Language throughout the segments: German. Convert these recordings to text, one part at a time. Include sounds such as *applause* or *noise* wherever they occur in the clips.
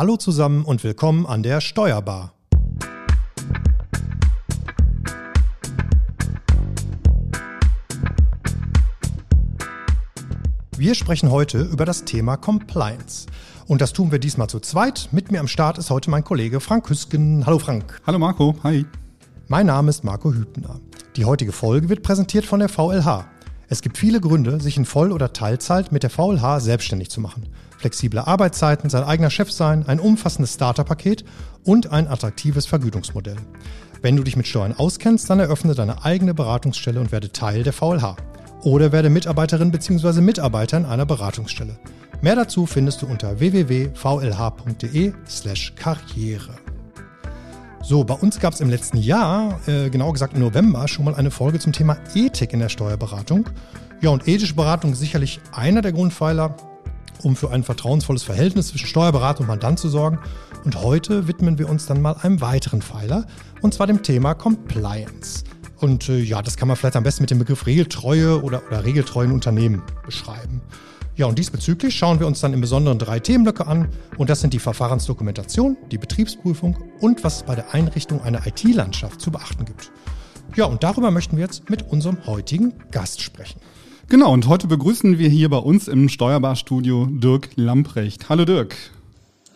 Hallo zusammen und willkommen an der Steuerbar. Wir sprechen heute über das Thema Compliance. Und das tun wir diesmal zu zweit. Mit mir am Start ist heute mein Kollege Frank Hüsken. Hallo Frank. Hallo Marco, hi. Mein Name ist Marco Hübner. Die heutige Folge wird präsentiert von der VLH. Es gibt viele Gründe, sich in Voll- oder Teilzeit mit der VLH selbstständig zu machen. Flexible Arbeitszeiten, sein eigener Chef sein, ein umfassendes Starterpaket und ein attraktives Vergütungsmodell. Wenn du dich mit Steuern auskennst, dann eröffne deine eigene Beratungsstelle und werde Teil der VLH oder werde Mitarbeiterin bzw. Mitarbeiter in einer Beratungsstelle. Mehr dazu findest du unter www.vlh.de/karriere. So, bei uns gab es im letzten Jahr, äh, genauer gesagt im November, schon mal eine Folge zum Thema Ethik in der Steuerberatung. Ja, und ethische Beratung ist sicherlich einer der Grundpfeiler, um für ein vertrauensvolles Verhältnis zwischen Steuerberater und Mandant zu sorgen. Und heute widmen wir uns dann mal einem weiteren Pfeiler, und zwar dem Thema Compliance. Und äh, ja, das kann man vielleicht am besten mit dem Begriff Regeltreue oder, oder regeltreuen Unternehmen beschreiben. Ja, und diesbezüglich schauen wir uns dann im Besonderen drei Themenblöcke an. Und das sind die Verfahrensdokumentation, die Betriebsprüfung und was es bei der Einrichtung einer IT-Landschaft zu beachten gibt. Ja, und darüber möchten wir jetzt mit unserem heutigen Gast sprechen. Genau, und heute begrüßen wir hier bei uns im Steuerbarstudio Dirk Lamprecht. Hallo Dirk.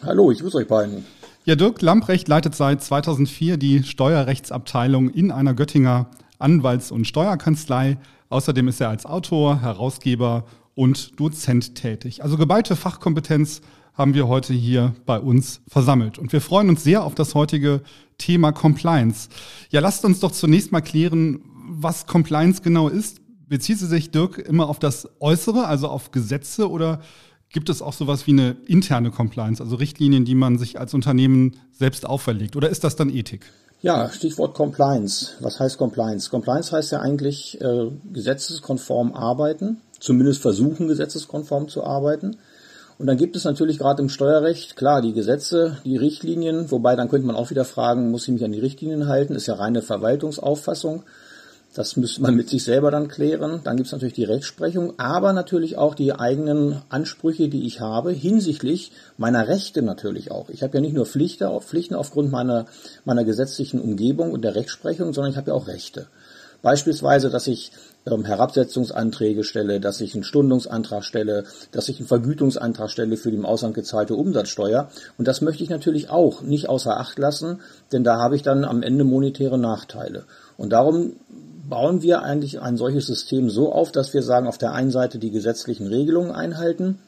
Hallo, ich grüße euch beiden. Ja, Dirk Lamprecht leitet seit 2004 die Steuerrechtsabteilung in einer Göttinger Anwalts- und Steuerkanzlei. Außerdem ist er als Autor, Herausgeber und Dozent tätig. Also geballte Fachkompetenz haben wir heute hier bei uns versammelt. Und wir freuen uns sehr auf das heutige Thema Compliance. Ja, lasst uns doch zunächst mal klären, was Compliance genau ist. Bezieht sie sich, Dirk, immer auf das Äußere, also auf Gesetze oder Gibt es auch sowas wie eine interne Compliance, also Richtlinien, die man sich als Unternehmen selbst auferlegt? Oder ist das dann Ethik? Ja, Stichwort Compliance. Was heißt Compliance? Compliance heißt ja eigentlich äh, gesetzeskonform arbeiten, zumindest versuchen, gesetzeskonform zu arbeiten. Und dann gibt es natürlich gerade im Steuerrecht, klar, die Gesetze, die Richtlinien, wobei dann könnte man auch wieder fragen, muss ich mich an die Richtlinien halten? Ist ja reine Verwaltungsauffassung. Das müsste man mit sich selber dann klären. Dann gibt es natürlich die Rechtsprechung, aber natürlich auch die eigenen Ansprüche, die ich habe, hinsichtlich meiner Rechte natürlich auch. Ich habe ja nicht nur Pflichten, Pflichten aufgrund meiner, meiner gesetzlichen Umgebung und der Rechtsprechung, sondern ich habe ja auch Rechte. Beispielsweise, dass ich ähm, Herabsetzungsanträge stelle, dass ich einen Stundungsantrag stelle, dass ich einen Vergütungsantrag stelle für die im Ausland gezahlte Umsatzsteuer. Und das möchte ich natürlich auch nicht außer Acht lassen, denn da habe ich dann am Ende monetäre Nachteile. Und darum bauen wir eigentlich ein solches System so auf, dass wir sagen, auf der einen Seite die gesetzlichen Regelungen einhalten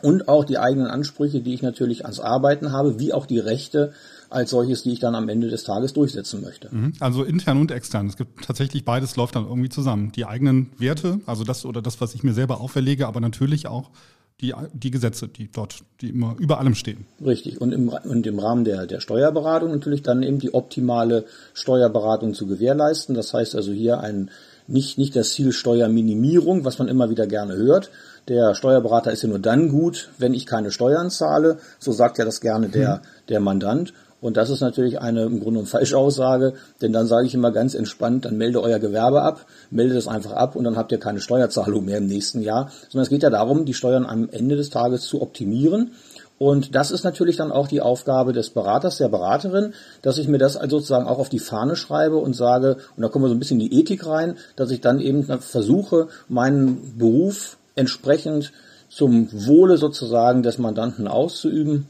und auch die eigenen Ansprüche, die ich natürlich ans Arbeiten habe, wie auch die Rechte als solches, die ich dann am Ende des Tages durchsetzen möchte. Mhm. Also intern und extern. Es gibt tatsächlich beides läuft dann irgendwie zusammen. Die eigenen Werte, also das oder das, was ich mir selber auferlege, aber natürlich auch die, die Gesetze, die dort, die immer über allem stehen. Richtig. Und im, und im Rahmen der, der Steuerberatung natürlich dann eben die optimale Steuerberatung zu gewährleisten. Das heißt also hier ein, nicht, nicht das Ziel Steuerminimierung, was man immer wieder gerne hört. Der Steuerberater ist ja nur dann gut, wenn ich keine Steuern zahle. So sagt ja das gerne der, hm. der Mandant. Und das ist natürlich eine im Grunde eine falsche Aussage, denn dann sage ich immer ganz entspannt, dann melde euer Gewerbe ab, melde das einfach ab und dann habt ihr keine Steuerzahlung mehr im nächsten Jahr, sondern es geht ja darum, die Steuern am Ende des Tages zu optimieren. Und das ist natürlich dann auch die Aufgabe des Beraters, der Beraterin, dass ich mir das also sozusagen auch auf die Fahne schreibe und sage, und da kommen wir so ein bisschen in die Ethik rein, dass ich dann eben versuche, meinen Beruf entsprechend zum Wohle sozusagen des Mandanten auszuüben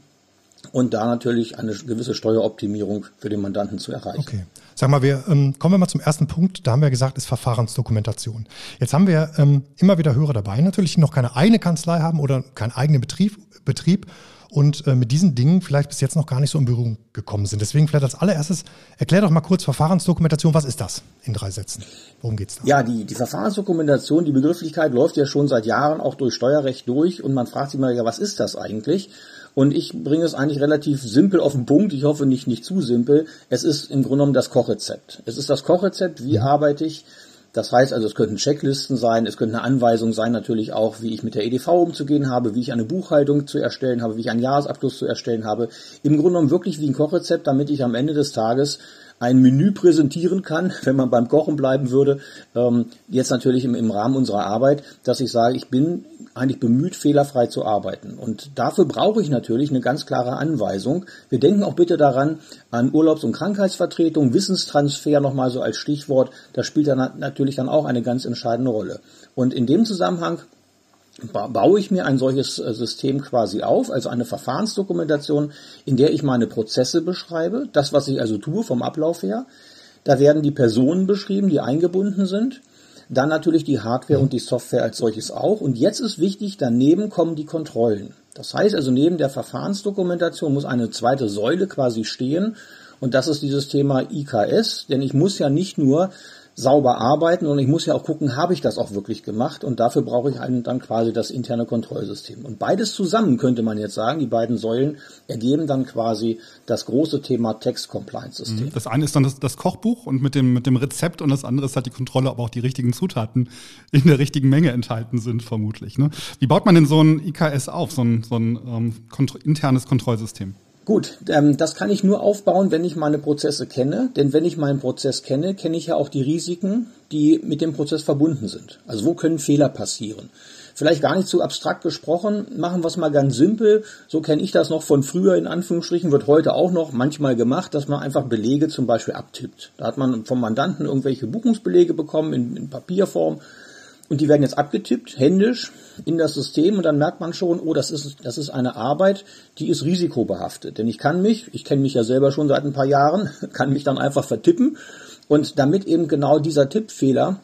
und da natürlich eine gewisse Steueroptimierung für den Mandanten zu erreichen. Okay. Sag mal, wir ähm, kommen wir mal zum ersten Punkt. Da haben wir gesagt, ist Verfahrensdokumentation. Jetzt haben wir ähm, immer wieder Hörer dabei, natürlich, die noch keine eigene Kanzlei haben oder keinen eigenen Betrieb, Betrieb und äh, mit diesen Dingen vielleicht bis jetzt noch gar nicht so in Berührung gekommen sind. Deswegen vielleicht als allererstes, erklär doch mal kurz Verfahrensdokumentation. Was ist das in drei Sätzen? Worum geht's da? Ja, die, die Verfahrensdokumentation, die Begrifflichkeit läuft ja schon seit Jahren auch durch Steuerrecht durch und man fragt sich mal, ja, was ist das eigentlich? Und ich bringe es eigentlich relativ simpel auf den Punkt. Ich hoffe nicht, nicht zu simpel. Es ist im Grunde genommen das Kochrezept. Es ist das Kochrezept. Wie mhm. arbeite ich? Das heißt also, es könnten Checklisten sein, es könnte eine Anweisung sein, natürlich auch, wie ich mit der EDV umzugehen habe, wie ich eine Buchhaltung zu erstellen habe, wie ich einen Jahresabschluss zu erstellen habe. Im Grunde genommen wirklich wie ein Kochrezept, damit ich am Ende des Tages ein Menü präsentieren kann, *laughs* wenn man beim Kochen bleiben würde. Ähm, jetzt natürlich im, im Rahmen unserer Arbeit, dass ich sage, ich bin eigentlich bemüht, fehlerfrei zu arbeiten. Und dafür brauche ich natürlich eine ganz klare Anweisung. Wir denken auch bitte daran an Urlaubs- und Krankheitsvertretung, Wissenstransfer nochmal so als Stichwort. Das spielt dann natürlich dann auch eine ganz entscheidende Rolle. Und in dem Zusammenhang baue ich mir ein solches äh, System quasi auf, also eine Verfahrensdokumentation, in der ich meine Prozesse beschreibe, das, was ich also tue vom Ablauf her. Da werden die Personen beschrieben, die eingebunden sind. Dann natürlich die Hardware und die Software als solches auch. Und jetzt ist wichtig, daneben kommen die Kontrollen. Das heißt also, neben der Verfahrensdokumentation muss eine zweite Säule quasi stehen. Und das ist dieses Thema IKS, denn ich muss ja nicht nur sauber arbeiten und ich muss ja auch gucken, habe ich das auch wirklich gemacht und dafür brauche ich einen, dann quasi das interne Kontrollsystem. Und beides zusammen könnte man jetzt sagen, die beiden Säulen ergeben dann quasi das große Thema Text Compliance System. Mhm. Das eine ist dann das, das, Kochbuch und mit dem, mit dem Rezept und das andere ist halt die Kontrolle, ob auch die richtigen Zutaten in der richtigen Menge enthalten sind, vermutlich. Ne? Wie baut man denn so ein IKS auf, so ein, so ein ähm, kont internes Kontrollsystem? Gut, ähm, das kann ich nur aufbauen, wenn ich meine Prozesse kenne. Denn wenn ich meinen Prozess kenne, kenne ich ja auch die Risiken, die mit dem Prozess verbunden sind. Also wo können Fehler passieren? Vielleicht gar nicht zu abstrakt gesprochen, machen wir es mal ganz simpel. So kenne ich das noch von früher in Anführungsstrichen, wird heute auch noch manchmal gemacht, dass man einfach Belege zum Beispiel abtippt. Da hat man vom Mandanten irgendwelche Buchungsbelege bekommen in, in Papierform und die werden jetzt abgetippt, händisch in das System und dann merkt man schon, oh, das ist, das ist eine Arbeit, die ist risikobehaftet. Denn ich kann mich, ich kenne mich ja selber schon seit ein paar Jahren, *laughs* kann mich dann einfach vertippen und damit eben genau dieser Tippfehler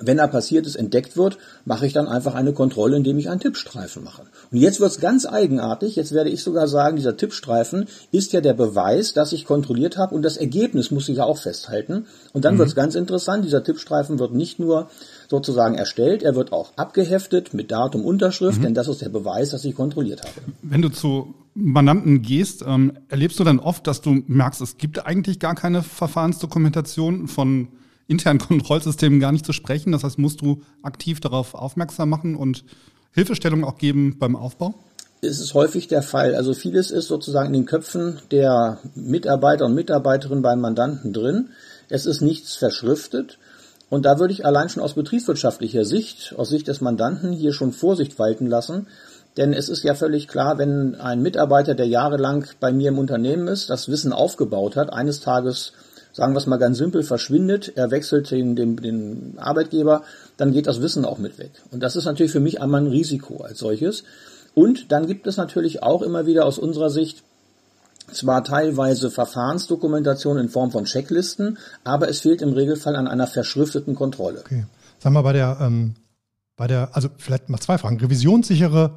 wenn er passiert ist, entdeckt wird, mache ich dann einfach eine Kontrolle, indem ich einen Tippstreifen mache. Und jetzt wird es ganz eigenartig. Jetzt werde ich sogar sagen, dieser Tippstreifen ist ja der Beweis, dass ich kontrolliert habe und das Ergebnis muss ich ja auch festhalten. Und dann mhm. wird es ganz interessant. Dieser Tippstreifen wird nicht nur sozusagen erstellt, er wird auch abgeheftet mit Datum, Unterschrift, mhm. denn das ist der Beweis, dass ich kontrolliert habe. Wenn du zu Mandanten gehst, ähm, erlebst du dann oft, dass du merkst, es gibt eigentlich gar keine Verfahrensdokumentation von internen *laughs* Kontrollsystemen gar nicht zu sprechen. Das heißt, musst du aktiv darauf aufmerksam machen und Hilfestellung auch geben beim Aufbau? Es ist häufig der Fall. Also vieles ist sozusagen in den Köpfen der Mitarbeiter und Mitarbeiterinnen beim Mandanten drin. Es ist nichts verschriftet. Und da würde ich allein schon aus betriebswirtschaftlicher Sicht, aus Sicht des Mandanten hier schon Vorsicht walten lassen. Denn es ist ja völlig klar, wenn ein Mitarbeiter, der jahrelang bei mir im Unternehmen ist, das Wissen aufgebaut hat, eines Tages sagen wir es mal ganz simpel, verschwindet, er wechselt den, den, den Arbeitgeber, dann geht das Wissen auch mit weg. Und das ist natürlich für mich einmal ein Risiko als solches. Und dann gibt es natürlich auch immer wieder aus unserer Sicht zwar teilweise Verfahrensdokumentation in Form von Checklisten, aber es fehlt im Regelfall an einer verschrifteten Kontrolle. Okay. Sagen wir bei der, ähm, bei der, also vielleicht mal zwei Fragen. Revisionssichere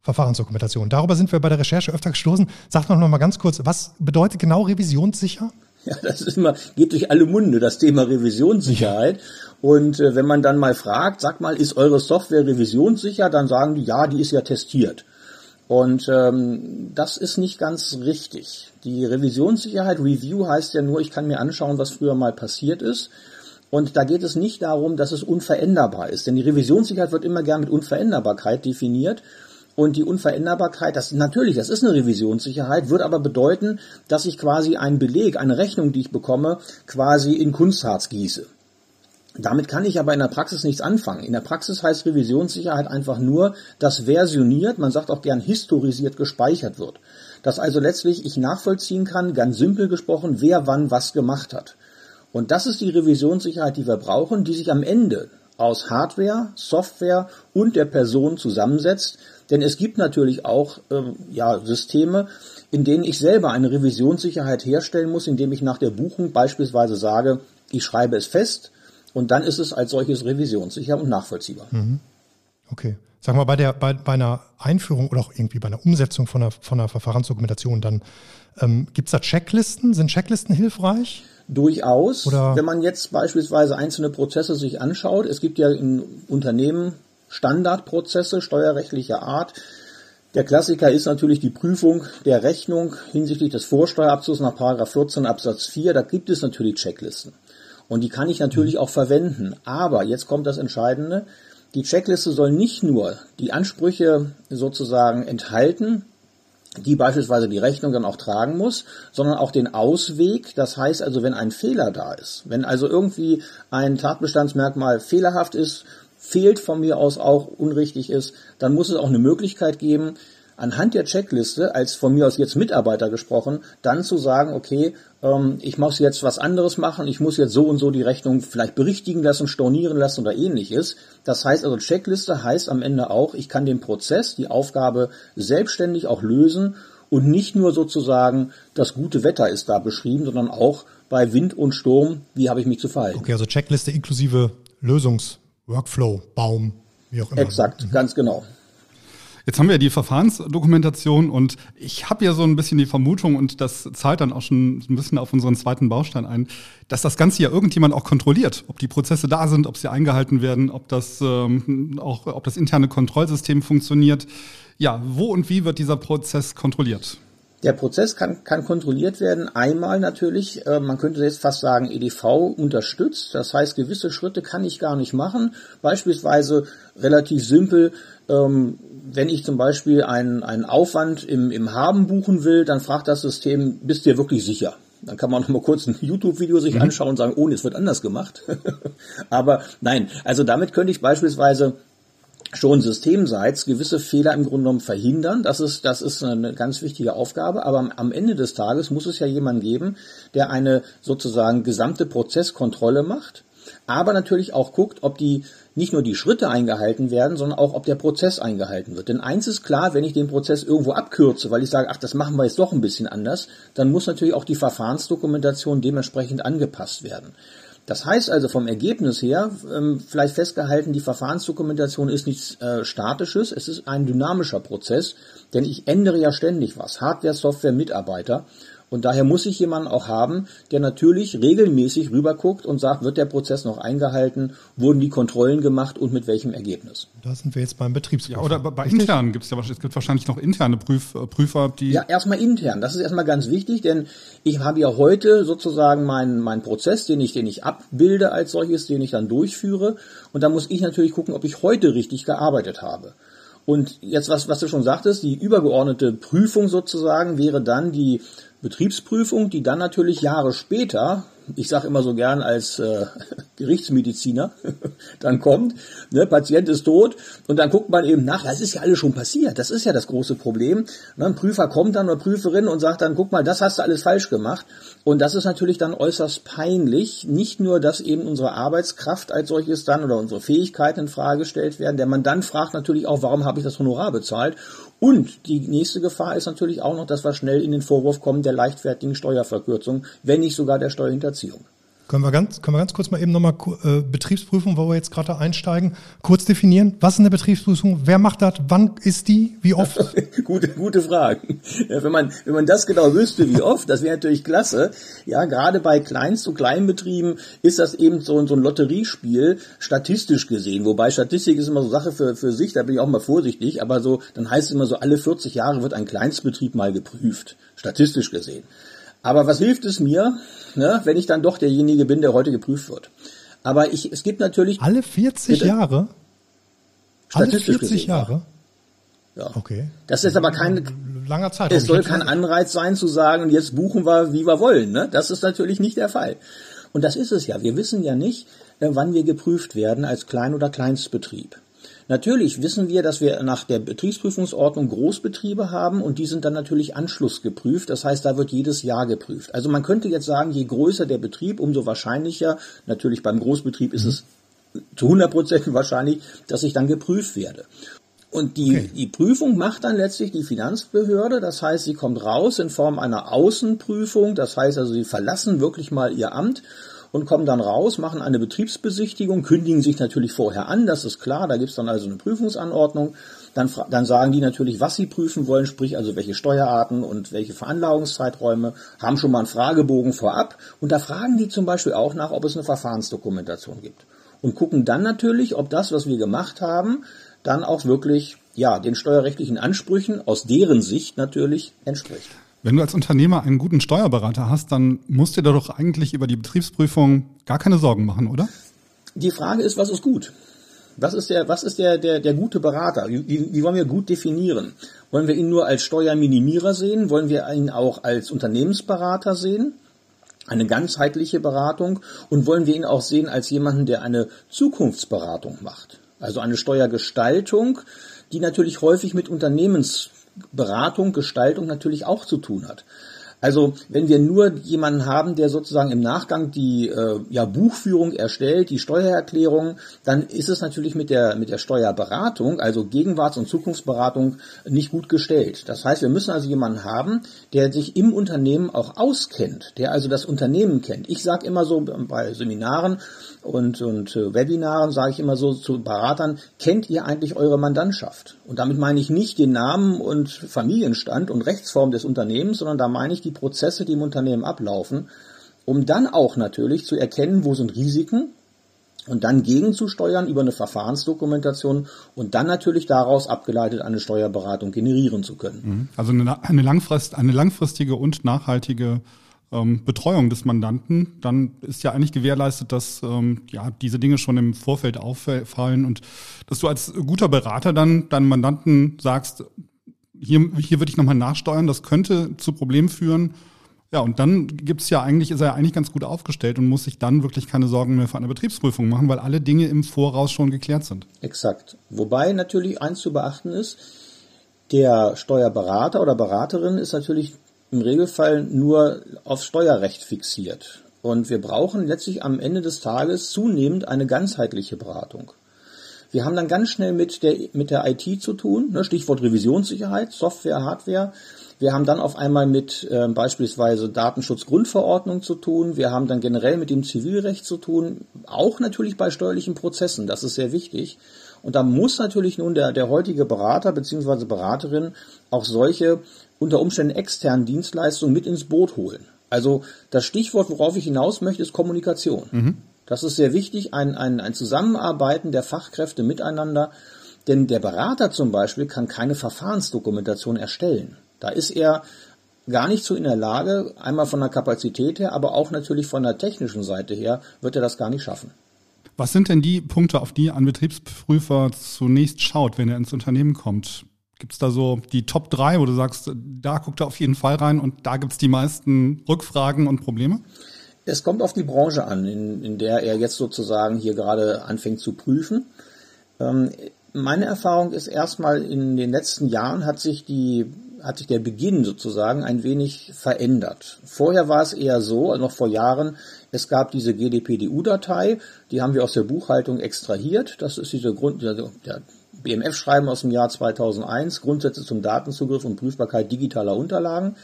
Verfahrensdokumentation. Darüber sind wir bei der Recherche öfter gestoßen. Sag noch mal ganz kurz, was bedeutet genau revisionssicher? *laughs* Ja, das ist immer, geht durch alle Munde, das Thema Revisionssicherheit. Und äh, wenn man dann mal fragt, sag mal, ist eure Software revisionssicher, dann sagen die, ja, die ist ja testiert. Und ähm, das ist nicht ganz richtig. Die Revisionssicherheit, Review heißt ja nur, ich kann mir anschauen, was früher mal passiert ist. Und da geht es nicht darum, dass es unveränderbar ist. Denn die Revisionssicherheit wird immer gern mit Unveränderbarkeit definiert. Und die Unveränderbarkeit, das natürlich, das ist eine Revisionssicherheit, wird aber bedeuten, dass ich quasi einen Beleg, eine Rechnung, die ich bekomme, quasi in Kunstharz gieße. Damit kann ich aber in der Praxis nichts anfangen. In der Praxis heißt Revisionssicherheit einfach nur, dass versioniert, man sagt auch gern historisiert gespeichert wird. Dass also letztlich ich nachvollziehen kann, ganz simpel gesprochen, wer wann was gemacht hat. Und das ist die Revisionssicherheit, die wir brauchen, die sich am Ende aus Hardware, Software und der Person zusammensetzt, denn es gibt natürlich auch ähm, ja, Systeme, in denen ich selber eine Revisionssicherheit herstellen muss, indem ich nach der Buchung beispielsweise sage, ich schreibe es fest und dann ist es als solches revisionssicher und nachvollziehbar. Mhm. Okay. Sagen wir bei der bei, bei einer Einführung oder auch irgendwie bei einer Umsetzung von einer, von einer Verfahrensdokumentation, dann ähm, gibt es da Checklisten? Sind Checklisten hilfreich? Durchaus. Oder? Wenn man jetzt beispielsweise einzelne Prozesse sich anschaut, es gibt ja in Unternehmen Standardprozesse steuerrechtlicher Art. Der Klassiker ist natürlich die Prüfung der Rechnung hinsichtlich des Vorsteuerabzugs nach 14 Absatz 4. Da gibt es natürlich Checklisten. Und die kann ich natürlich auch verwenden. Aber jetzt kommt das Entscheidende. Die Checkliste soll nicht nur die Ansprüche sozusagen enthalten, die beispielsweise die Rechnung dann auch tragen muss, sondern auch den Ausweg. Das heißt also, wenn ein Fehler da ist, wenn also irgendwie ein Tatbestandsmerkmal fehlerhaft ist, fehlt von mir aus auch unrichtig ist, dann muss es auch eine Möglichkeit geben, anhand der Checkliste, als von mir aus jetzt Mitarbeiter gesprochen, dann zu sagen, okay, ähm, ich muss jetzt was anderes machen, ich muss jetzt so und so die Rechnung vielleicht berichtigen lassen, stornieren lassen oder ähnliches. Das heißt also, Checkliste heißt am Ende auch, ich kann den Prozess, die Aufgabe selbstständig auch lösen und nicht nur sozusagen das gute Wetter ist da beschrieben, sondern auch bei Wind und Sturm, wie habe ich mich zu verhalten. Okay, also Checkliste inklusive Lösungs, Workflow, Baum, wie auch immer. Exakt, mhm. ganz genau. Jetzt haben wir die Verfahrensdokumentation und ich habe ja so ein bisschen die Vermutung und das zahlt dann auch schon ein bisschen auf unseren zweiten Baustein ein, dass das Ganze ja irgendjemand auch kontrolliert, ob die Prozesse da sind, ob sie eingehalten werden, ob das ähm, auch, ob das interne Kontrollsystem funktioniert. Ja, wo und wie wird dieser Prozess kontrolliert? Der Prozess kann, kann kontrolliert werden. Einmal natürlich, äh, man könnte jetzt fast sagen, EDV unterstützt. Das heißt, gewisse Schritte kann ich gar nicht machen. Beispielsweise relativ simpel, ähm, wenn ich zum Beispiel einen, einen Aufwand im, im Haben buchen will, dann fragt das System, bist du dir wirklich sicher? Dann kann man noch mal kurz ein YouTube-Video sich mhm. anschauen und sagen, oh, es wird anders gemacht. *laughs* Aber nein, also damit könnte ich beispielsweise schon systemseits gewisse Fehler im Grunde genommen verhindern. Das ist, das ist eine ganz wichtige Aufgabe. Aber am Ende des Tages muss es ja jemanden geben, der eine sozusagen gesamte Prozesskontrolle macht, aber natürlich auch guckt, ob die nicht nur die Schritte eingehalten werden, sondern auch, ob der Prozess eingehalten wird. Denn eins ist klar, wenn ich den Prozess irgendwo abkürze, weil ich sage, ach, das machen wir jetzt doch ein bisschen anders, dann muss natürlich auch die Verfahrensdokumentation dementsprechend angepasst werden. Das heißt also vom Ergebnis her, ähm, vielleicht festgehalten, die Verfahrensdokumentation ist nichts äh, Statisches, es ist ein dynamischer Prozess, denn ich ändere ja ständig was. Hardware, Software, Mitarbeiter. Und daher muss ich jemanden auch haben, der natürlich regelmäßig rüberguckt und sagt, wird der Prozess noch eingehalten, wurden die Kontrollen gemacht und mit welchem Ergebnis. Da sind wir jetzt beim Betriebsprüfer. Ja, oder bei internen gibt es ja es gibt wahrscheinlich noch interne Prüf, äh, Prüfer, die. Ja, erstmal intern. Das ist erstmal ganz wichtig, denn ich habe ja heute sozusagen meinen meinen Prozess, den ich, den ich abbilde als solches, den ich dann durchführe. Und da muss ich natürlich gucken, ob ich heute richtig gearbeitet habe. Und jetzt, was, was du schon sagtest, die übergeordnete Prüfung sozusagen wäre dann die Betriebsprüfung, die dann natürlich Jahre später ich sage immer so gern als äh, *laughs* Gerichtsmediziner, *laughs* dann kommt, ne, Patient ist tot und dann guckt man eben nach, das ist ja alles schon passiert, das ist ja das große Problem. Ne, ein Prüfer kommt dann oder Prüferin und sagt dann, guck mal, das hast du alles falsch gemacht. Und das ist natürlich dann äußerst peinlich, nicht nur, dass eben unsere Arbeitskraft als solches dann oder unsere Fähigkeiten in Frage gestellt werden, der man dann fragt natürlich auch, warum habe ich das Honorar bezahlt? Und die nächste Gefahr ist natürlich auch noch, dass wir schnell in den Vorwurf kommen der leichtfertigen Steuerverkürzung, wenn nicht sogar der Steuerhinterziehung. Können wir ganz, können wir ganz kurz mal eben nochmal äh, Betriebsprüfung, wo wir jetzt gerade einsteigen, kurz definieren. Was ist eine Betriebsprüfung? Wer macht das? Wann ist die? Wie oft? *laughs* gute, gute Fragen. Ja, wenn man, wenn man das genau wüsste, wie oft, das wäre natürlich klasse. Ja, gerade bei Kleinst- und Kleinbetrieben ist das eben so, so ein Lotteriespiel, statistisch gesehen. Wobei Statistik ist immer so Sache für, für sich, da bin ich auch mal vorsichtig. Aber so, dann heißt es immer so, alle 40 Jahre wird ein Kleinstbetrieb mal geprüft. Statistisch gesehen. Aber was hilft es mir, ne, wenn ich dann doch derjenige bin, der heute geprüft wird? Aber ich, es gibt natürlich. Alle 40 bitte? Jahre? Alle 40 gesehen, Jahre? Ja. Okay. Das ist aber kein langer Zeit. Es soll kein Anreiz sein zu sagen, jetzt buchen wir, wie wir wollen. Ne? Das ist natürlich nicht der Fall. Und das ist es ja. Wir wissen ja nicht, äh, wann wir geprüft werden als Klein- oder Kleinstbetrieb. Natürlich wissen wir, dass wir nach der Betriebsprüfungsordnung Großbetriebe haben und die sind dann natürlich anschlussgeprüft. Das heißt, da wird jedes Jahr geprüft. Also man könnte jetzt sagen, je größer der Betrieb, umso wahrscheinlicher, natürlich beim Großbetrieb ist mhm. es zu 100 Prozent wahrscheinlich, dass ich dann geprüft werde. Und die, okay. die Prüfung macht dann letztlich die Finanzbehörde. Das heißt, sie kommt raus in Form einer Außenprüfung. Das heißt also, sie verlassen wirklich mal ihr Amt und kommen dann raus, machen eine Betriebsbesichtigung, kündigen sich natürlich vorher an, das ist klar, da gibt es dann also eine Prüfungsanordnung. Dann, dann sagen die natürlich, was sie prüfen wollen, sprich also welche Steuerarten und welche Veranlagungszeiträume, haben schon mal einen Fragebogen vorab und da fragen die zum Beispiel auch nach, ob es eine Verfahrensdokumentation gibt. Und gucken dann natürlich, ob das, was wir gemacht haben, dann auch wirklich ja, den steuerrechtlichen Ansprüchen aus deren Sicht natürlich entspricht. Wenn du als Unternehmer einen guten Steuerberater hast, dann musst du dir doch eigentlich über die Betriebsprüfung gar keine Sorgen machen, oder? Die Frage ist, was ist gut? Was ist der, was ist der, der, der gute Berater? Wie, wie wollen wir gut definieren? Wollen wir ihn nur als Steuerminimierer sehen? Wollen wir ihn auch als Unternehmensberater sehen? Eine ganzheitliche Beratung? Und wollen wir ihn auch sehen als jemanden, der eine Zukunftsberatung macht? Also eine Steuergestaltung, die natürlich häufig mit Unternehmensberatung, Gestaltung natürlich auch zu tun hat. Also wenn wir nur jemanden haben, der sozusagen im Nachgang die äh, ja, Buchführung erstellt, die Steuererklärung, dann ist es natürlich mit der, mit der Steuerberatung, also Gegenwarts- und Zukunftsberatung, nicht gut gestellt. Das heißt, wir müssen also jemanden haben, der sich im Unternehmen auch auskennt, der also das Unternehmen kennt. Ich sage immer so bei Seminaren, und, und äh, Webinaren sage ich immer so zu Beratern, kennt ihr eigentlich eure Mandantschaft? Und damit meine ich nicht den Namen und Familienstand und Rechtsform des Unternehmens, sondern da meine ich die Prozesse, die im Unternehmen ablaufen, um dann auch natürlich zu erkennen, wo sind Risiken und dann gegenzusteuern über eine Verfahrensdokumentation und dann natürlich daraus abgeleitet eine Steuerberatung generieren zu können. Mhm. Also eine, eine, langfrist, eine langfristige und nachhaltige ähm, Betreuung des Mandanten, dann ist ja eigentlich gewährleistet, dass ähm, ja diese Dinge schon im Vorfeld auffallen und dass du als guter Berater dann deinem Mandanten sagst, hier, hier würde ich nochmal nachsteuern, das könnte zu Problemen führen. Ja, und dann gibt's ja eigentlich, ist er ja eigentlich ganz gut aufgestellt und muss sich dann wirklich keine Sorgen mehr für eine Betriebsprüfung machen, weil alle Dinge im Voraus schon geklärt sind. Exakt. Wobei natürlich eins zu beachten ist, der Steuerberater oder Beraterin ist natürlich im Regelfall nur auf Steuerrecht fixiert. Und wir brauchen letztlich am Ende des Tages zunehmend eine ganzheitliche Beratung. Wir haben dann ganz schnell mit der, mit der IT zu tun, ne, Stichwort Revisionssicherheit, Software, Hardware. Wir haben dann auf einmal mit äh, beispielsweise Datenschutzgrundverordnung zu tun. Wir haben dann generell mit dem Zivilrecht zu tun, auch natürlich bei steuerlichen Prozessen. Das ist sehr wichtig. Und da muss natürlich nun der, der heutige Berater bzw. Beraterin auch solche unter Umständen externen Dienstleistungen mit ins Boot holen. Also das Stichwort, worauf ich hinaus möchte, ist Kommunikation. Mhm. Das ist sehr wichtig, ein, ein, ein Zusammenarbeiten der Fachkräfte miteinander. Denn der Berater zum Beispiel kann keine Verfahrensdokumentation erstellen. Da ist er gar nicht so in der Lage, einmal von der Kapazität her, aber auch natürlich von der technischen Seite her, wird er das gar nicht schaffen. Was sind denn die Punkte, auf die ein Betriebsprüfer zunächst schaut, wenn er ins Unternehmen kommt? Gibt es da so die Top 3, wo du sagst, da guckt er auf jeden Fall rein und da gibt es die meisten Rückfragen und Probleme? Es kommt auf die Branche an, in, in der er jetzt sozusagen hier gerade anfängt zu prüfen. Ähm, meine Erfahrung ist erstmal, in den letzten Jahren hat sich die hat sich der Beginn sozusagen ein wenig verändert. Vorher war es eher so, also noch vor Jahren, es gab diese GDPDU-Datei, die haben wir aus der Buchhaltung extrahiert. Das ist diese Grund, der, der BMF-Schreiben aus dem Jahr 2001, Grundsätze zum Datenzugriff und Prüfbarkeit digitaler Unterlagen.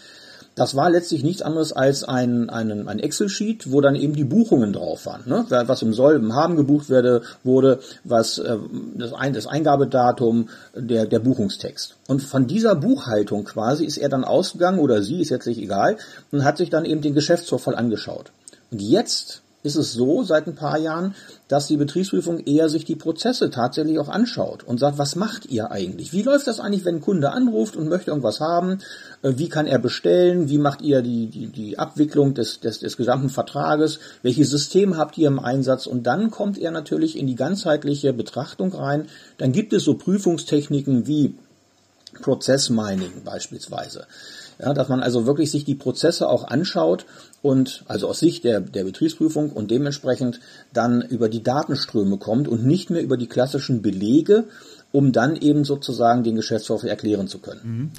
Das war letztlich nichts anderes als ein, ein, ein Excel-Sheet, wo dann eben die Buchungen drauf waren. Ne? Was im Soll, im Haben gebucht werde, wurde, was äh, das, ein, das Eingabedatum, der, der Buchungstext. Und von dieser Buchhaltung quasi ist er dann ausgegangen, oder sie, ist jetzt nicht egal, und hat sich dann eben den Geschäftsvorfall angeschaut. Und jetzt ist es so seit ein paar Jahren, dass die Betriebsprüfung eher sich die Prozesse tatsächlich auch anschaut und sagt, was macht ihr eigentlich? Wie läuft das eigentlich, wenn ein Kunde anruft und möchte irgendwas haben? Äh, wie kann er bestellen? Wie macht ihr die, die, die Abwicklung des, des, des gesamten Vertrages? Welches System habt ihr im Einsatz? Und dann kommt er natürlich in die ganzheitliche Betrachtung rein. Dann gibt es so Prüfungstechniken wie Prozessmining beispielsweise. Ja, dass man also wirklich sich die Prozesse auch anschaut und also aus Sicht der, der Betriebsprüfung und dementsprechend dann über die Datenströme kommt und nicht mehr über die klassischen Belege, um dann eben sozusagen den Geschäftsvorfall erklären zu können. Mhm.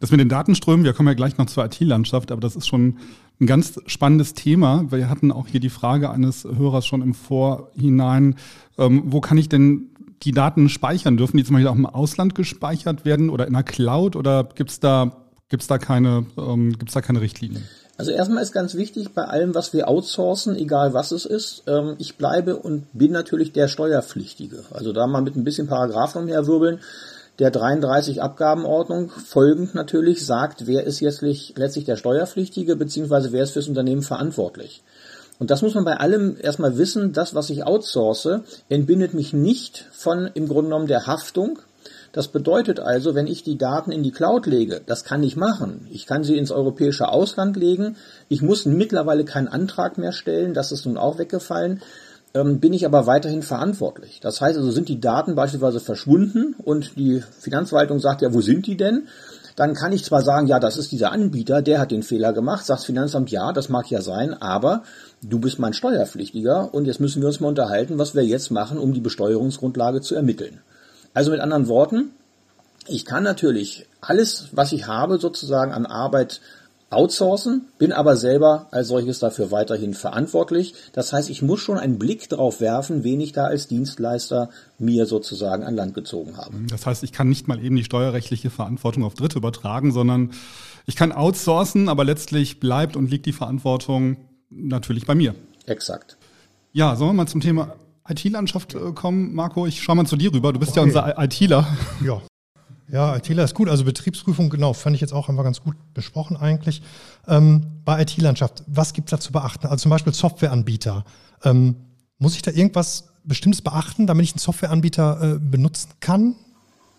Das mit den Datenströmen, wir kommen ja gleich noch zur IT-Landschaft, aber das ist schon ein ganz spannendes Thema. Wir hatten auch hier die Frage eines Hörers schon im Vorhinein, ähm, wo kann ich denn die Daten speichern? Dürfen die zum Beispiel auch im Ausland gespeichert werden oder in der Cloud oder gibt es da, gibt's da, keine, ähm, gibt's da keine Richtlinien? Also erstmal ist ganz wichtig bei allem, was wir outsourcen, egal was es ist, ähm, ich bleibe und bin natürlich der Steuerpflichtige. Also da mal mit ein bisschen Paragraph umherwirbeln. Der 33 Abgabenordnung folgend natürlich sagt, wer ist jetzt letztlich der Steuerpflichtige, beziehungsweise wer ist fürs Unternehmen verantwortlich. Und das muss man bei allem erstmal wissen, das, was ich outsource, entbindet mich nicht von im Grunde genommen der Haftung, das bedeutet also, wenn ich die Daten in die Cloud lege, das kann ich machen. Ich kann sie ins europäische Ausland legen. Ich muss mittlerweile keinen Antrag mehr stellen. Das ist nun auch weggefallen. ähm, bin ich aber weiterhin verantwortlich. Das heißt also, sind die Daten beispielsweise verschwunden und die Finanzverwaltung sagt ja, wo sind die denn? Dann kann ich zwar sagen, ja, das ist dieser Anbieter, der hat den Fehler gemacht, sagt das Finanzamt, ja, das mag ja sein, aber du bist mein Steuerpflichtiger und jetzt müssen wir uns mal unterhalten, was wir jetzt machen, um die Besteuerungsgrundlage zu ermitteln. Also mit anderen Worten, ich kann natürlich alles, was ich habe, sozusagen an Arbeit outsourcen, bin aber selber als solches dafür weiterhin verantwortlich. Das heißt, ich muss schon einen Blick darauf werfen, wen ich da als Dienstleister mir sozusagen an Land gezogen habe. Das heißt, ich kann nicht mal eben die steuerrechtliche Verantwortung auf Dritte übertragen, sondern ich kann outsourcen, aber letztlich bleibt und liegt die Verantwortung natürlich bei mir. Exakt. Ja, sollen wir mal zum Thema IT-Landschaft äh, kommen, Marco? Ich schaue mal zu dir rüber. Du bist okay. ja unser ITler. *laughs* Ja. Ja, ITler ist gut. Also Betriebsprüfung, genau, fand ich jetzt auch einfach ganz gut besprochen eigentlich. Ähm, bei IT-Landschaft, was gibt es da zu beachten? Also zum Beispiel Softwareanbieter. Ähm, muss ich da irgendwas Bestimmtes beachten, damit ich einen Softwareanbieter äh, benutzen kann?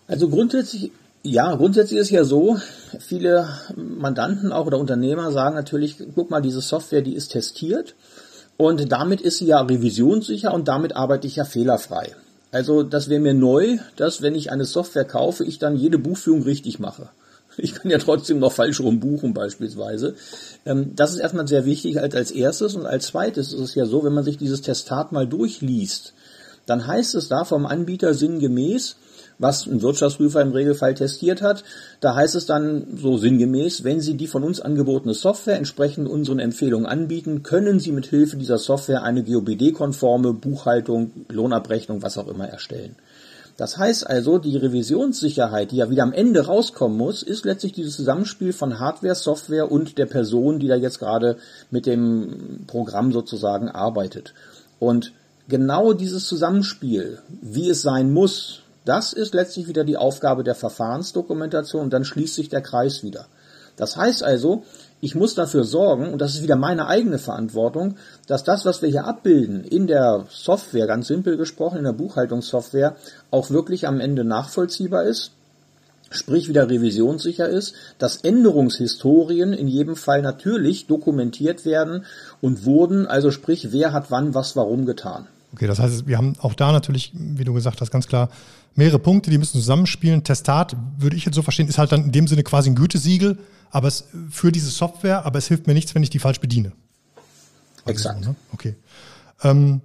Also grundsätzlich, ja, grundsätzlich ist ja so, viele Mandanten auch oder Unternehmer sagen natürlich, guck mal, diese Software, die ist testiert und damit ist sie ja revisionssicher und damit arbeite ich ja fehlerfrei. Also das wäre mir neu, dass wenn ich eine Software kaufe, ich dann jede Buchführung richtig mache. Ich kann ja trotzdem noch falsch rum buchen beispielsweise. Ähm, das ist erstmal sehr wichtig als, als erstes. Und als zweites ist es ja so, wenn man sich dieses Testat mal durchliest, dann heißt es da vom Anbieter sinngemäß, was ein Wirtschaftsprüfer im Regelfall testiert hat. Da heißt es dann so sinngemäß, wenn Sie die von uns angebotene Software entsprechend unseren Empfehlungen anbieten, können Sie mit Hilfe dieser Software eine GOBD-konforme Buchhaltung, Lohnabrechnung, was auch immer erstellen. Das heißt also, die Revisionssicherheit, die ja wieder am Ende rauskommen muss, ist letztlich dieses Zusammenspiel von Hardware, Software und der Person, die da jetzt gerade mit dem Programm sozusagen arbeitet. Und genau dieses Zusammenspiel, wie es sein muss, das ist letztlich wieder die Aufgabe der Verfahrensdokumentation und dann schließt sich der Kreis wieder. Das heißt also, ich muss dafür sorgen, und das ist wieder meine eigene Verantwortung, dass das, was wir hier abbilden in der Software, ganz simpel gesprochen, in der Buchhaltungssoftware, auch wirklich am Ende nachvollziehbar ist, sprich wieder revisionssicher ist, dass Änderungshistorien in jedem Fall natürlich dokumentiert werden und wurden, also sprich, wer hat wann was warum getan. Okay, das heißt, wir haben auch da natürlich, wie du gesagt hast, ganz klar mehrere Punkte, die müssen zusammenspielen. Testat, würde ich jetzt so verstehen, ist halt dann in dem Sinne quasi ein Gütesiegel, aber es für diese Software, aber es hilft mir nichts, wenn ich die falsch bediene. Exakt. Ne? Okay. Ähm,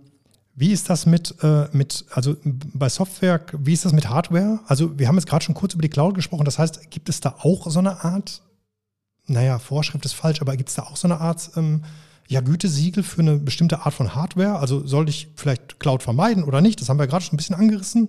wie ist das mit, äh, mit, also bei Software, wie ist das mit Hardware? Also wir haben jetzt gerade schon kurz über die Cloud gesprochen. Das heißt, gibt es da auch so eine Art, naja, Vorschrift ist falsch, aber gibt es da auch so eine Art ähm, ja, Gütesiegel für eine bestimmte Art von Hardware? Also soll ich vielleicht Cloud vermeiden oder nicht? Das haben wir gerade schon ein bisschen angerissen.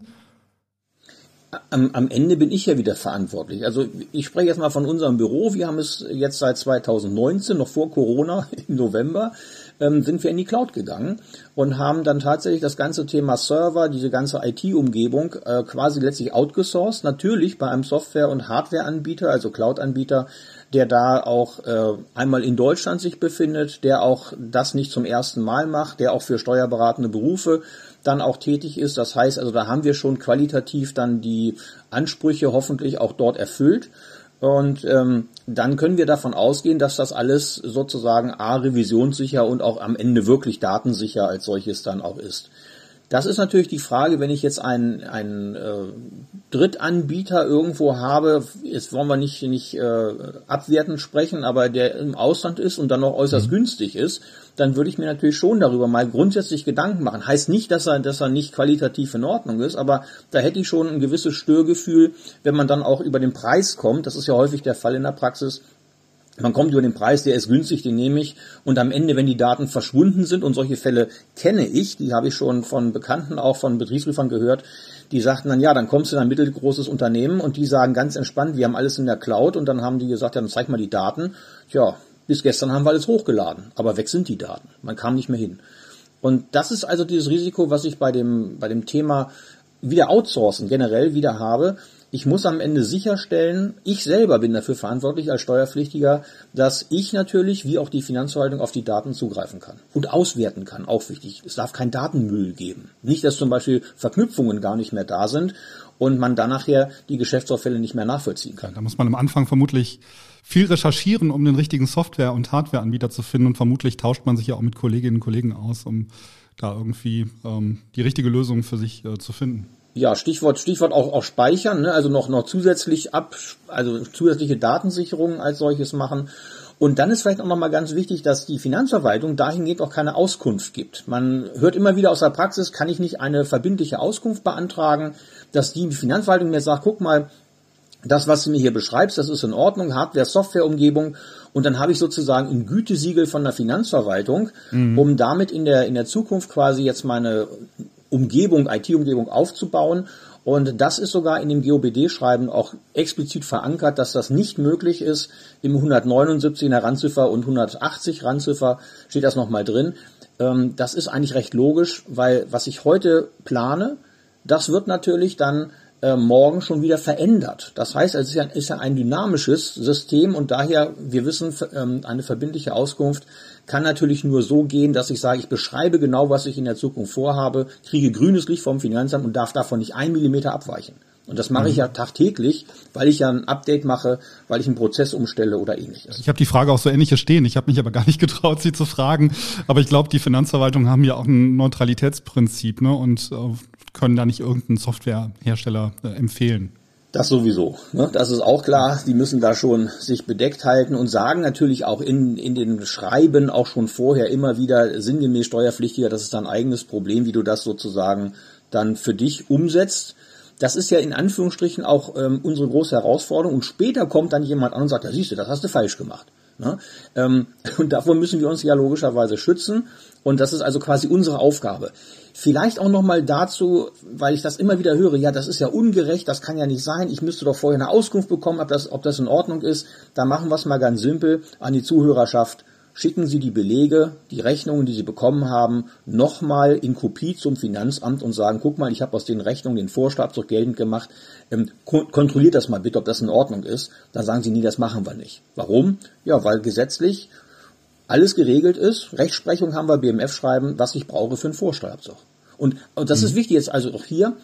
Am, am Ende bin ich ja wieder verantwortlich. Also ich spreche jetzt mal von unserem Büro. Wir haben es jetzt seit 2019, noch vor Corona, *laughs* im November, ähm, sind wir in die Cloud gegangen und haben dann tatsächlich das ganze Thema Server, diese ganze IT-Umgebung äh, quasi letztlich outgesourced. Natürlich bei einem Software- und Hardware-Anbieter, also Cloud-Anbieter, der da auch äh, einmal in Deutschland sich befindet, der auch das nicht zum ersten Mal macht, der auch für steuerberatende Berufe dann auch tätig ist. Das heißt also, da haben wir schon qualitativ dann die Ansprüche hoffentlich auch dort erfüllt. Und ähm, dann können wir davon ausgehen, dass das alles sozusagen A, revisionssicher und auch am Ende wirklich datensicher als solches dann auch ist. Das ist natürlich die Frage, wenn ich jetzt einen, einen äh, Drittanbieter irgendwo habe, jetzt wollen wir nicht, nicht äh, abwertend sprechen, aber der im Ausland ist und dann noch äußerst mhm. günstig ist, dann würde ich mir natürlich schon darüber mal grundsätzlich Gedanken machen. Heißt nicht, dass er, dass er nicht qualitativ in Ordnung ist, aber da hätte ich schon ein gewisses Störgefühl, wenn man dann auch über den Preis kommt. Das ist ja häufig der Fall in der Praxis man kommt über den Preis, der ist günstig, den nehme ich. Und am Ende, wenn die Daten verschwunden sind, und solche Fälle kenne ich, die habe ich schon von Bekannten, auch von Betriebsprüfern gehört, die sagten dann, ja, dann kommst du in ein mittelgroßes Unternehmen und die sagen ganz entspannt, wir haben alles in der Cloud und dann haben die gesagt, ja, dann zeig mal die Daten. Tja, bis gestern haben wir alles hochgeladen, aber weg sind die Daten. Man kam nicht mehr hin. Und das ist also dieses Risiko, was ich bei dem, bei dem Thema wieder outsourcen generell wieder habe, ich muss am Ende sicherstellen, ich selber bin dafür verantwortlich als Steuerpflichtiger, dass ich natürlich, wie auch die Finanzverwaltung, auf die Daten zugreifen kann und auswerten kann. Auch wichtig. Es darf kein Datenmüll geben. Nicht, dass zum Beispiel Verknüpfungen gar nicht mehr da sind und man dann nachher die Geschäftsauffälle nicht mehr nachvollziehen kann. Da muss man am Anfang vermutlich viel recherchieren, um den richtigen Software- und Hardwareanbieter zu finden und vermutlich tauscht man sich ja auch mit Kolleginnen und Kollegen aus, um da irgendwie ähm, die richtige Lösung für sich äh, zu finden. Ja, Stichwort, Stichwort auch, auch speichern, ne? also noch, noch zusätzlich ab, also zusätzliche Datensicherungen als solches machen. Und dann ist vielleicht auch nochmal ganz wichtig, dass die Finanzverwaltung dahingehend auch keine Auskunft gibt. Man hört immer wieder aus der Praxis, kann ich nicht eine verbindliche Auskunft beantragen, dass die Finanzverwaltung mir sagt, guck mal, das, was du mir hier beschreibst, das ist in Ordnung, Hardware, Software-Umgebung. Und dann habe ich sozusagen ein Gütesiegel von der Finanzverwaltung, mhm. um damit in der, in der Zukunft quasi jetzt meine Umgebung, IT-Umgebung aufzubauen. Und das ist sogar in dem GOBD-Schreiben auch explizit verankert, dass das nicht möglich ist. Im 179 in der Randziffer und 180 Randziffer steht das nochmal drin. Ähm, das ist eigentlich recht logisch, weil was ich heute plane, das wird natürlich dann äh, morgen schon wieder verändert. Das heißt, es ist ja, ist ja ein dynamisches System und daher, wir wissen, ähm, eine verbindliche Auskunft kann natürlich nur so gehen, dass ich sage, ich beschreibe genau, was ich in der Zukunft vorhabe, kriege grünes Licht vom Finanzamt und darf davon nicht einen Millimeter abweichen. Und das mache mhm. ich ja tagtäglich, weil ich ja ein Update mache, weil ich einen Prozess umstelle oder ähnliches. Ich habe die Frage auch so ähnlich stehen. Ich habe mich aber gar nicht *laughs* getraut, sie zu fragen. Aber ich glaube, die Finanzverwaltung haben ja auch ein Neutralitätsprinzip ne? und äh, können da nicht irgendeinen Softwarehersteller äh, empfehlen. Das sowieso. Ne? Das ist auch klar. Die müssen da schon sich bedeckt halten und sagen natürlich auch in, in den Schreiben auch schon vorher immer wieder sinngemäß Steuerpflichtiger, das ist dein eigenes Problem, wie du das sozusagen dann für dich umsetzt. Das ist ja in Anführungsstrichen auch ähm, unsere große Herausforderung. Und später kommt dann jemand an und sagt, ja siehst du, das hast du falsch gemacht. Ne? Ähm, *laughs* und davor müssen wir uns ja logischerweise schützen. Und das ist also quasi unsere Aufgabe. Vielleicht auch nochmal dazu, weil ich das immer wieder höre, ja, das ist ja ungerecht, das kann ja nicht sein, ich müsste doch vorher eine Auskunft bekommen, ob das, ob das in Ordnung ist. Da machen wir es mal ganz simpel an die Zuhörerschaft. Schicken Sie die Belege, die Rechnungen, die Sie bekommen haben, nochmal in Kopie zum Finanzamt und sagen, guck mal, ich habe aus den Rechnungen den Vorschlagzug geltend gemacht, ähm, kontrolliert das mal bitte, ob das in Ordnung ist. Dann sagen Sie, nie, das machen wir nicht. Warum? Ja, weil gesetzlich alles geregelt ist. Rechtsprechung haben wir BMF schreiben, was ich brauche für einen Vorsteuerabzug. Und, und das mhm. ist wichtig jetzt also auch hier.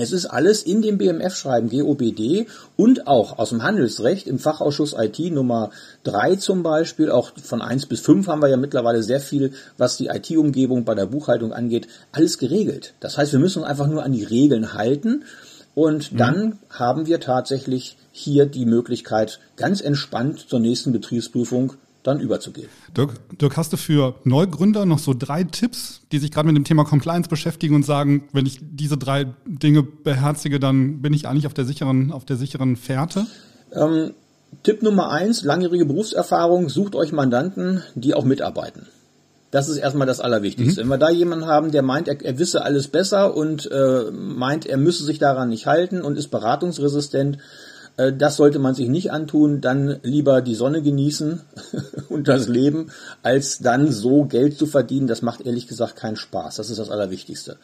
Es ist alles in dem BMF-Schreiben GOBD und auch aus dem Handelsrecht im Fachausschuss IT Nummer 3 zum Beispiel, auch von 1 bis 5 haben wir ja mittlerweile sehr viel, was die IT-Umgebung bei der Buchhaltung angeht, alles geregelt. Das heißt, wir müssen uns einfach nur an die Regeln halten und mhm. dann haben wir tatsächlich hier die Möglichkeit, ganz entspannt zur nächsten Betriebsprüfung dann überzugehen. Dirk, Dirk, hast du für Neugründer noch so drei Tipps, die sich gerade mit dem Thema Compliance beschäftigen und sagen, wenn ich diese drei Dinge beherzige, dann bin ich eigentlich auf der sicheren, auf der sicheren Fährte? Ähm, Tipp Nummer eins, langjährige Berufserfahrung, sucht euch Mandanten, die auch mitarbeiten. Das ist erstmal das Allerwichtigste. Mhm. Wenn wir da jemanden haben, der meint, er, er wisse alles besser und äh, meint, er müsse sich daran nicht halten und ist beratungsresistent, das sollte man sich nicht antun, dann lieber die Sonne genießen *laughs* und das Leben, als dann so Geld zu verdienen. Das macht ehrlich gesagt keinen Spaß. Das ist das Allerwichtigste.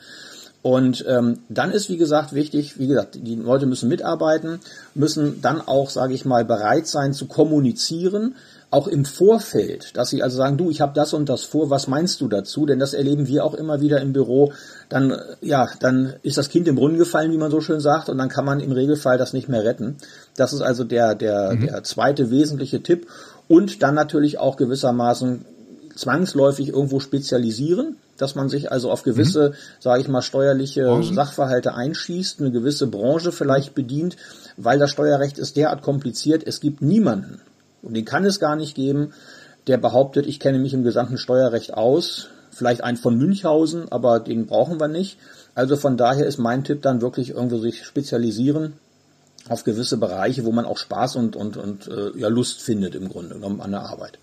Und ähm, dann ist, wie gesagt, wichtig, wie gesagt, die Leute müssen mitarbeiten, müssen dann auch, sage ich mal, bereit sein zu kommunizieren, auch im Vorfeld, dass sie also sagen, du, ich habe das und das vor, was meinst du dazu? Denn das erleben wir auch immer wieder im Büro. Dann, äh, ja, dann ist das Kind im Brunnen gefallen, wie man so schön sagt, und dann kann man im Regelfall das nicht mehr retten. Das ist also der, der, mhm. der zweite wesentliche Tipp. Und dann natürlich auch gewissermaßen zwangsläufig irgendwo spezialisieren, dass man sich also auf gewisse, mhm. sage ich mal, steuerliche Branchen. Sachverhalte einschießt, eine gewisse Branche vielleicht bedient, weil das Steuerrecht ist derart kompliziert. Es gibt niemanden, und den kann es gar nicht geben, der behauptet, ich kenne mich im gesamten Steuerrecht aus, vielleicht einen von Münchhausen, aber den brauchen wir nicht. Also von daher ist mein Tipp dann wirklich irgendwo sich spezialisieren auf gewisse Bereiche, wo man auch Spaß und, und, und äh, ja, Lust findet im Grunde genommen an der Arbeit.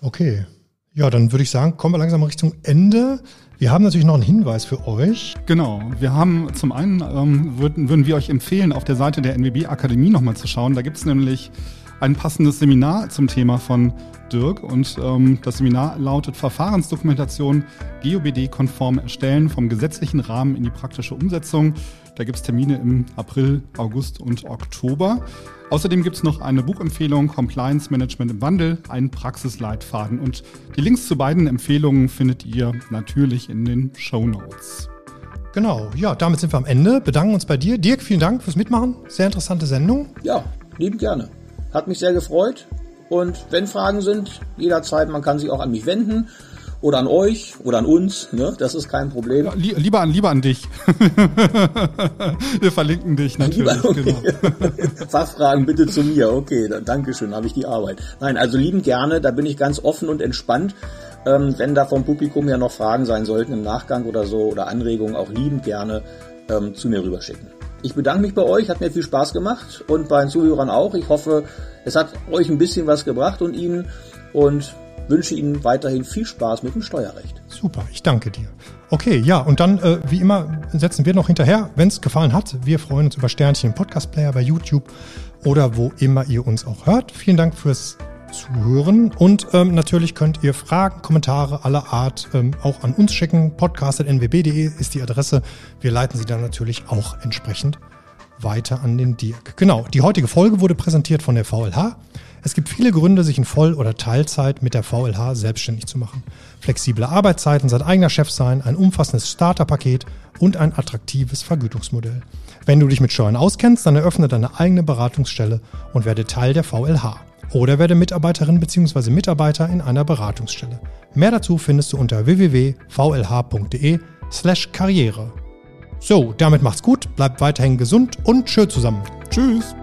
Okay. Ja, dann würde ich sagen, kommen wir langsam Richtung Ende. Wir haben natürlich noch einen Hinweis für euch. Genau. Wir haben zum einen, ähm, würden, würden wir euch empfehlen, auf der Seite der NWB Akademie nochmal zu schauen. Da gibt es nämlich ein passendes Seminar zum Thema von Dirk und ähm, das Seminar lautet Verfahrensdokumentation GOBD-konform erstellen vom gesetzlichen Rahmen in die praktische Umsetzung. Da gibt es Termine im April, August und Oktober. Außerdem gibt es noch eine Buchempfehlung Compliance Management im Wandel, einen Praxisleitfaden und die Links zu beiden Empfehlungen findet ihr natürlich in den Show Notes. Genau, ja, damit sind wir am Ende. Bedanken uns bei dir. Dirk, vielen Dank fürs Mitmachen. Sehr interessante Sendung. Ja, lieben gerne. Hat mich sehr gefreut. Und wenn Fragen sind, jederzeit, man kann sich auch an mich wenden. oder an euch oder an uns. Ne? Das ist kein Problem. Ja, li lieber, an, lieber an dich. *laughs* Wir verlinken dich natürlich. Lieber, okay. genau. *laughs* Fachfragen bitte zu mir. Okay, dann, Dankeschön, habe ich die Arbeit. Nein, also lieben gerne, da bin ich ganz offen und entspannt. Ähm, wenn da vom Publikum ja noch Fragen sein sollten im Nachgang oder so oder Anregungen, auch liebend gerne ähm, zu mir rüberschicken. Ich bedanke mich bei euch, hat mir viel Spaß gemacht und bei den Zuhörern auch. Ich hoffe, es hat euch ein bisschen was gebracht und Ihnen und wünsche Ihnen weiterhin viel Spaß mit dem Steuerrecht. Super, ich danke dir. Okay, ja, und dann, äh, wie immer, setzen wir noch hinterher, wenn es gefallen hat. Wir freuen uns über Sternchen im Podcast-Player bei YouTube oder wo immer ihr uns auch hört. Vielen Dank fürs Zuhören und ähm, natürlich könnt ihr Fragen, Kommentare aller Art ähm, auch an uns schicken. Podcast.nwb.de ist die Adresse. Wir leiten sie dann natürlich auch entsprechend weiter an den Dirk. Genau, die heutige Folge wurde präsentiert von der VLH. Es gibt viele Gründe, sich in Voll- oder Teilzeit mit der VLH selbstständig zu machen. Flexible Arbeitszeiten, sein eigener Chef sein, ein umfassendes Starterpaket und ein attraktives Vergütungsmodell. Wenn du dich mit Steuern auskennst, dann eröffne deine eigene Beratungsstelle und werde Teil der VLH. Oder werde Mitarbeiterin bzw. Mitarbeiter in einer Beratungsstelle. Mehr dazu findest du unter www.vlh.de slash Karriere. So, damit macht's gut, bleibt weiterhin gesund und schön zusammen. Tschüss!